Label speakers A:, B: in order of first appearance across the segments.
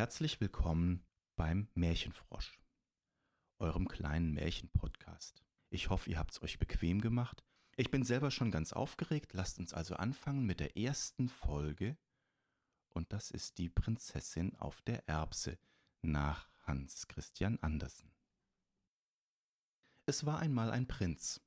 A: Herzlich willkommen beim Märchenfrosch, eurem kleinen Märchenpodcast. Ich hoffe, ihr habt es euch bequem gemacht. Ich bin selber schon ganz aufgeregt. Lasst uns also anfangen mit der ersten Folge. Und das ist die Prinzessin auf der Erbse nach Hans Christian Andersen. Es war einmal ein Prinz,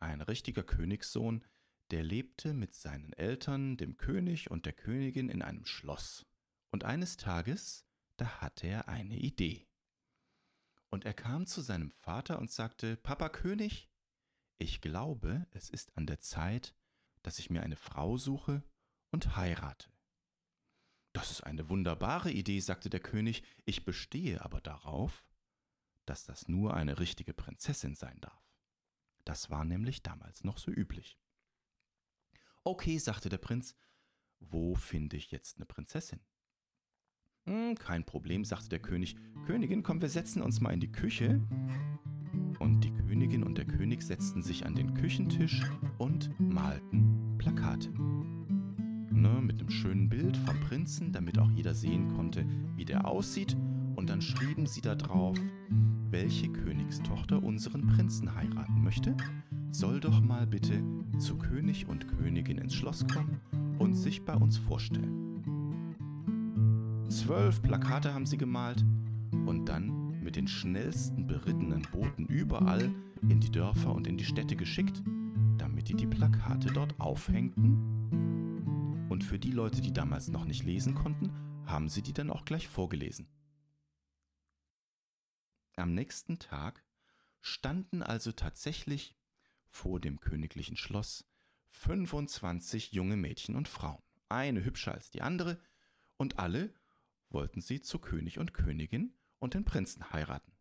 A: ein richtiger Königssohn, der lebte mit seinen Eltern, dem König und der Königin in einem Schloss. Und eines Tages, da hatte er eine Idee. Und er kam zu seinem Vater und sagte, Papa König, ich glaube, es ist an der Zeit, dass ich mir eine Frau suche und heirate. Das ist eine wunderbare Idee, sagte der König, ich bestehe aber darauf, dass das nur eine richtige Prinzessin sein darf. Das war nämlich damals noch so üblich. Okay, sagte der Prinz, wo finde ich jetzt eine Prinzessin? Hm, kein Problem, sagte der König. Königin, komm, wir setzen uns mal in die Küche. Und die Königin und der König setzten sich an den Küchentisch und malten Plakate. Ne, mit einem schönen Bild vom Prinzen, damit auch jeder sehen konnte, wie der aussieht. Und dann schrieben sie da drauf, welche Königstochter unseren Prinzen heiraten möchte, soll doch mal bitte zu König und Königin ins Schloss kommen und sich bei uns vorstellen. Zwölf Plakate haben sie gemalt und dann mit den schnellsten berittenen Booten überall in die Dörfer und in die Städte geschickt, damit die die Plakate dort aufhängten. Und für die Leute, die damals noch nicht lesen konnten, haben sie die dann auch gleich vorgelesen. Am nächsten Tag standen also tatsächlich vor dem königlichen Schloss 25 junge Mädchen und Frauen, eine hübscher als die andere, und alle wollten sie zu König und Königin und den Prinzen heiraten.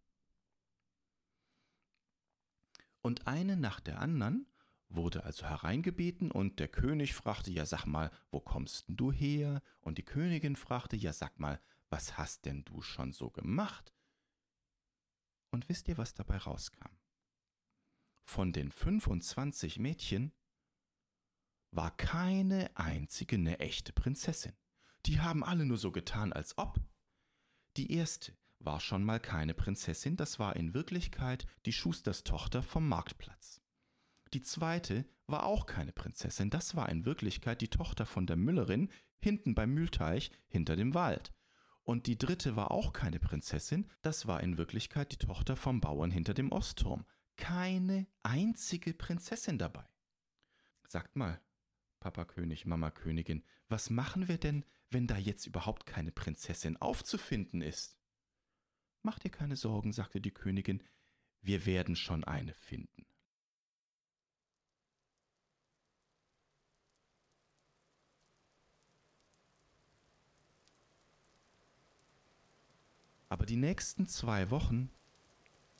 A: Und eine nach der anderen wurde also hereingebeten und der König fragte, ja sag mal, wo kommst denn du her? Und die Königin fragte, ja sag mal, was hast denn du schon so gemacht? Und wisst ihr, was dabei rauskam? Von den 25 Mädchen war keine einzige eine echte Prinzessin. Die haben alle nur so getan, als ob. Die erste war schon mal keine Prinzessin, das war in Wirklichkeit die Schusterstochter vom Marktplatz. Die zweite war auch keine Prinzessin, das war in Wirklichkeit die Tochter von der Müllerin hinten beim Mühlteich hinter dem Wald. Und die dritte war auch keine Prinzessin, das war in Wirklichkeit die Tochter vom Bauern hinter dem Ostturm. Keine einzige Prinzessin dabei. Sagt mal, Papa König, Mama Königin, was machen wir denn, wenn da jetzt überhaupt keine Prinzessin aufzufinden ist? Mach dir keine Sorgen, sagte die Königin, wir werden schon eine finden. Aber die nächsten zwei Wochen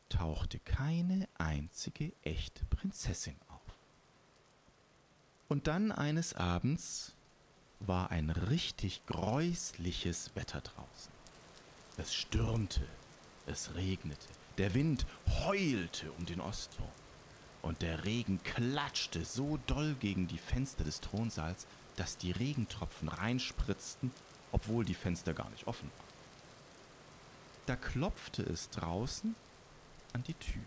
A: tauchte keine einzige echte Prinzessin auf. Und dann eines Abends war ein richtig gräusliches Wetter draußen. Es stürmte, es regnete, der Wind heulte um den Ostturm und der Regen klatschte so doll gegen die Fenster des Thronsaals, dass die Regentropfen reinspritzten, obwohl die Fenster gar nicht offen waren. Da klopfte es draußen an die Tür.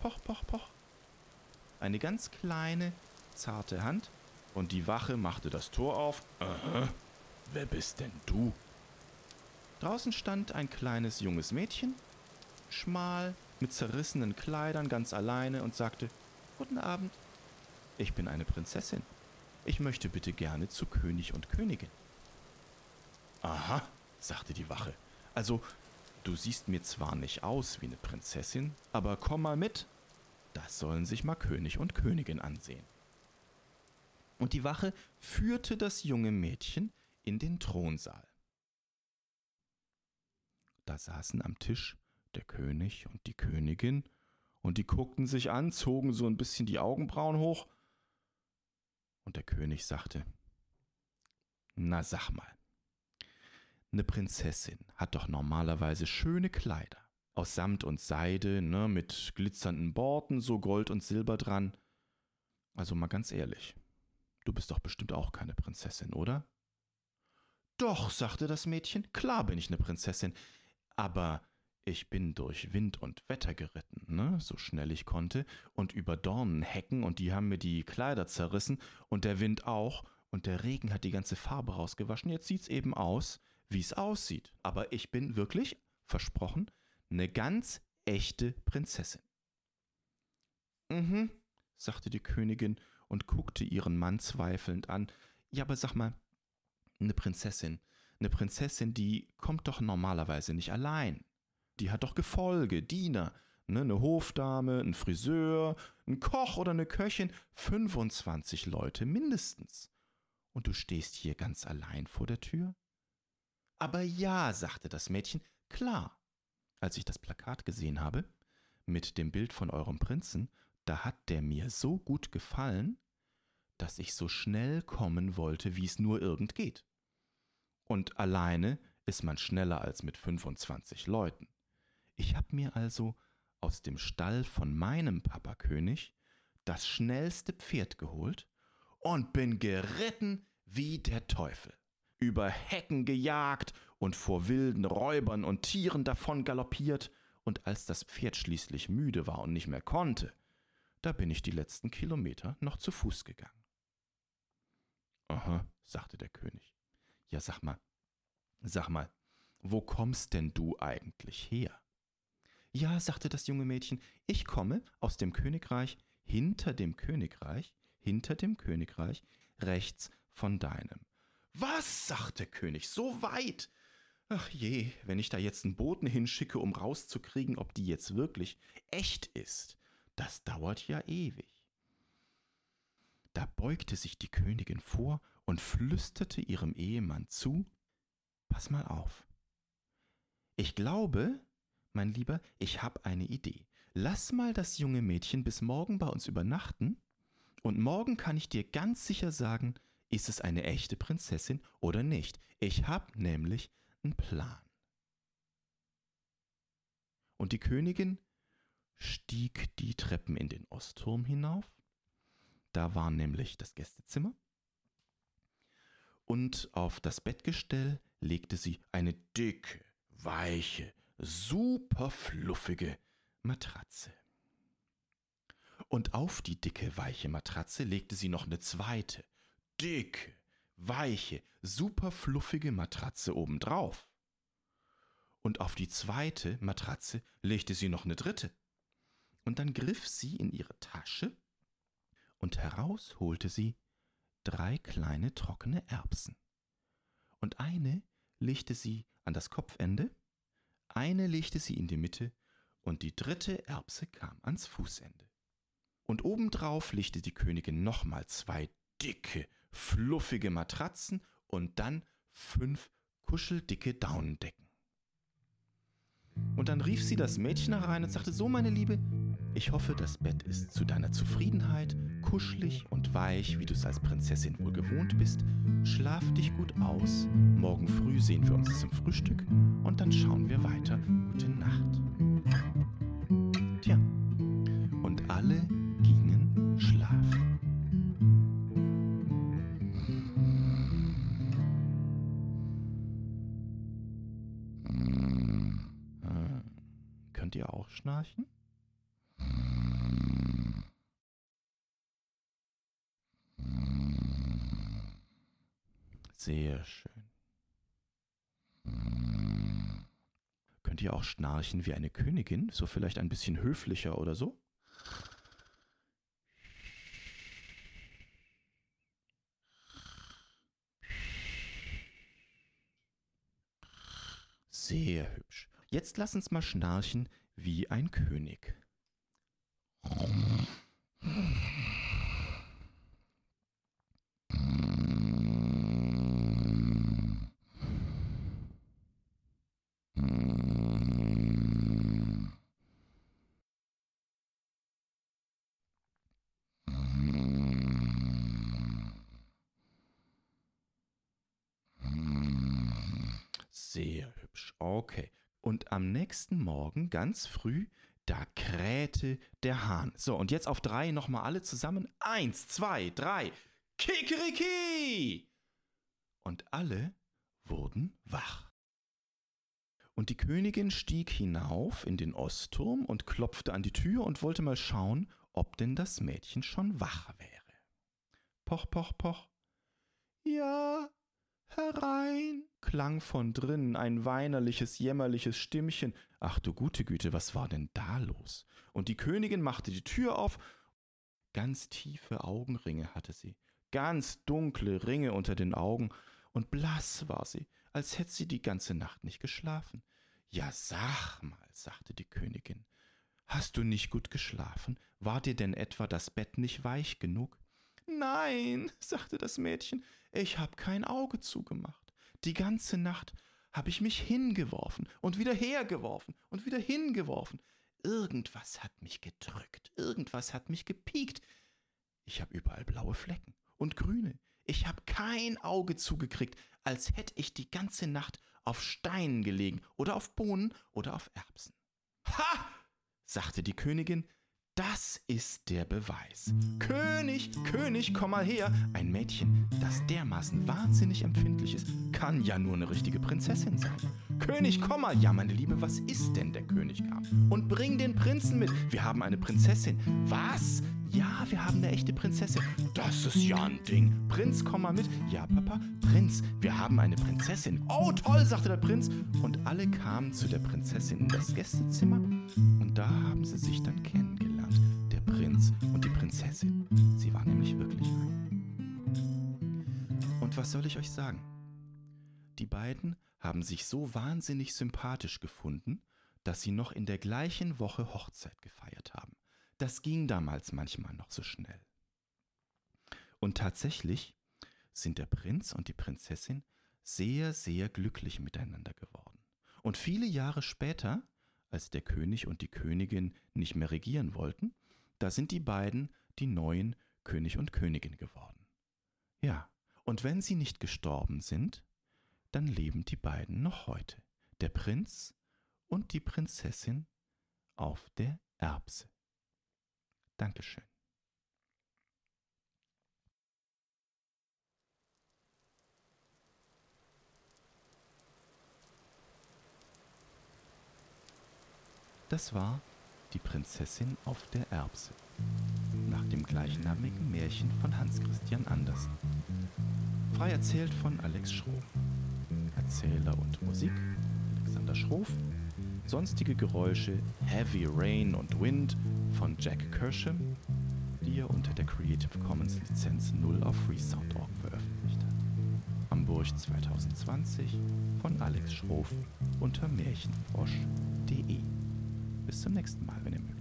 A: Poch, poch, poch. Eine ganz kleine, zarte Hand und die Wache machte das Tor auf. Aha, wer bist denn du? Draußen stand ein kleines junges Mädchen, schmal, mit zerrissenen Kleidern, ganz alleine und sagte, Guten Abend, ich bin eine Prinzessin. Ich möchte bitte gerne zu König und Königin. Aha, sagte die Wache. Also, du siehst mir zwar nicht aus wie eine Prinzessin, aber komm mal mit. Das sollen sich mal König und Königin ansehen und die Wache führte das junge Mädchen in den Thronsaal. Da saßen am Tisch der König und die Königin, und die guckten sich an, zogen so ein bisschen die Augenbrauen hoch, und der König sagte, Na sag mal, eine Prinzessin hat doch normalerweise schöne Kleider, aus Samt und Seide, ne, mit glitzernden Borten, so Gold und Silber dran. Also mal ganz ehrlich, Du bist doch bestimmt auch keine Prinzessin, oder? Doch, sagte das Mädchen, klar bin ich eine Prinzessin, aber ich bin durch Wind und Wetter geritten, ne, so schnell ich konnte, und über Dornenhecken, und die haben mir die Kleider zerrissen, und der Wind auch, und der Regen hat die ganze Farbe rausgewaschen. Jetzt sieht's eben aus, wie's aussieht. Aber ich bin wirklich, versprochen, eine ganz echte Prinzessin. Mhm, sagte die Königin und guckte ihren Mann zweifelnd an. Ja, aber sag mal, eine Prinzessin, eine Prinzessin, die kommt doch normalerweise nicht allein. Die hat doch Gefolge, Diener, ne, eine Hofdame, ein Friseur, ein Koch oder eine Köchin, 25 Leute mindestens. Und du stehst hier ganz allein vor der Tür? Aber ja, sagte das Mädchen, klar. Als ich das Plakat gesehen habe, mit dem Bild von eurem Prinzen, da hat der mir so gut gefallen, dass ich so schnell kommen wollte, wie es nur irgend geht. Und alleine ist man schneller als mit 25 Leuten. Ich habe mir also aus dem Stall von meinem Papakönig das schnellste Pferd geholt und bin geritten wie der Teufel, über Hecken gejagt und vor wilden Räubern und Tieren davon galoppiert, und als das Pferd schließlich müde war und nicht mehr konnte, da bin ich die letzten Kilometer noch zu Fuß gegangen. Aha, sagte der König. Ja, sag mal, sag mal, wo kommst denn du eigentlich her? Ja, sagte das junge Mädchen, ich komme aus dem Königreich hinter dem Königreich, hinter dem Königreich, rechts von deinem. Was? sagte der König, so weit? Ach je, wenn ich da jetzt einen Boten hinschicke, um rauszukriegen, ob die jetzt wirklich echt ist, das dauert ja ewig. Da beugte sich die Königin vor und flüsterte ihrem Ehemann zu Pass mal auf. Ich glaube, mein Lieber, ich habe eine Idee. Lass mal das junge Mädchen bis morgen bei uns übernachten, und morgen kann ich dir ganz sicher sagen, ist es eine echte Prinzessin oder nicht. Ich habe nämlich einen Plan. Und die Königin stieg die Treppen in den Ostturm hinauf. Da war nämlich das Gästezimmer. Und auf das Bettgestell legte sie eine dicke, weiche, super fluffige Matratze. Und auf die dicke, weiche Matratze legte sie noch eine zweite, dicke, weiche, super fluffige Matratze obendrauf. Und auf die zweite Matratze legte sie noch eine dritte. Und dann griff sie in ihre Tasche und heraus holte sie drei kleine trockene Erbsen. Und eine legte sie an das Kopfende eine legte sie in die Mitte und die dritte Erbse kam ans Fußende. Und obendrauf legte die Königin nochmal zwei dicke, fluffige Matratzen und dann fünf kuscheldicke Daunendecken. Und dann rief sie das Mädchen herein und sagte, so meine Liebe, ich hoffe, das Bett ist zu deiner Zufriedenheit, kuschelig und weich, wie du es als Prinzessin wohl gewohnt bist. Schlaf dich gut aus. Morgen früh sehen wir uns zum Frühstück und dann schauen wir weiter. Gute Nacht. Könnt ihr auch schnarchen? Sehr schön. Könnt ihr auch schnarchen wie eine Königin, so vielleicht ein bisschen höflicher oder so? Sehr hübsch. Jetzt lass uns mal schnarchen wie ein König. Sehr hübsch. Okay. Und am nächsten Morgen, ganz früh, da krähte der Hahn. So, und jetzt auf drei nochmal alle zusammen. Eins, zwei, drei. Kikeriki! Und alle wurden wach. Und die Königin stieg hinauf in den Ostturm und klopfte an die Tür und wollte mal schauen, ob denn das Mädchen schon wach wäre. Poch, poch, poch. Ja, herein, klang von drinnen ein weinerliches, jämmerliches Stimmchen. Ach du gute Güte, was war denn da los? Und die Königin machte die Tür auf. Ganz tiefe Augenringe hatte sie, ganz dunkle Ringe unter den Augen, und blass war sie, als hätte sie die ganze Nacht nicht geschlafen. Ja, sag mal, sagte die Königin, hast du nicht gut geschlafen? War dir denn etwa das Bett nicht weich genug? Nein, sagte das Mädchen, ich hab kein Auge zugemacht. Die ganze Nacht hab ich mich hingeworfen und wieder hergeworfen und wieder hingeworfen. Irgendwas hat mich gedrückt, irgendwas hat mich gepiekt. Ich hab überall blaue Flecken und grüne. Ich hab kein Auge zugekriegt, als hätte ich die ganze Nacht auf Steinen gelegen oder auf Bohnen oder auf Erbsen. Ha! sagte die Königin, das ist der Beweis. König, König, komm mal her. Ein Mädchen, das dermaßen wahnsinnig empfindlich ist, kann ja nur eine richtige Prinzessin sein. König, komm mal. Ja, meine Liebe, was ist denn der König kam? Und bring den Prinzen mit. Wir haben eine Prinzessin. Was? Ja, wir haben eine echte Prinzessin. Das ist ja ein Ding. Prinz, komm mal mit. Ja, Papa, Prinz, wir haben eine Prinzessin. Oh, toll, sagte der Prinz. Und alle kamen zu der Prinzessin in das Gästezimmer und da haben sie sich dann kennengelernt. Prinz und die Prinzessin. Sie war nämlich wirklich ein. Und was soll ich euch sagen? Die beiden haben sich so wahnsinnig sympathisch gefunden, dass sie noch in der gleichen Woche Hochzeit gefeiert haben. Das ging damals manchmal noch so schnell. Und tatsächlich sind der Prinz und die Prinzessin sehr, sehr glücklich miteinander geworden. Und viele Jahre später, als der König und die Königin nicht mehr regieren wollten, da sind die beiden die neuen König und Königin geworden. Ja, und wenn sie nicht gestorben sind, dann leben die beiden noch heute, der Prinz und die Prinzessin auf der Erbse. Dankeschön. Das war die Prinzessin auf der Erbse, nach dem gleichnamigen Märchen von Hans Christian Andersen. Frei erzählt von Alex Schroff. Erzähler und Musik Alexander Schroff. Sonstige Geräusche Heavy Rain und Wind von Jack Kersham, die er unter der Creative Commons Lizenz 0 auf freesound.org veröffentlicht hat. Hamburg 2020 von Alex Schroff unter märchenfrosch.de. Bis zum nächsten Mal, wenn ihr mögt.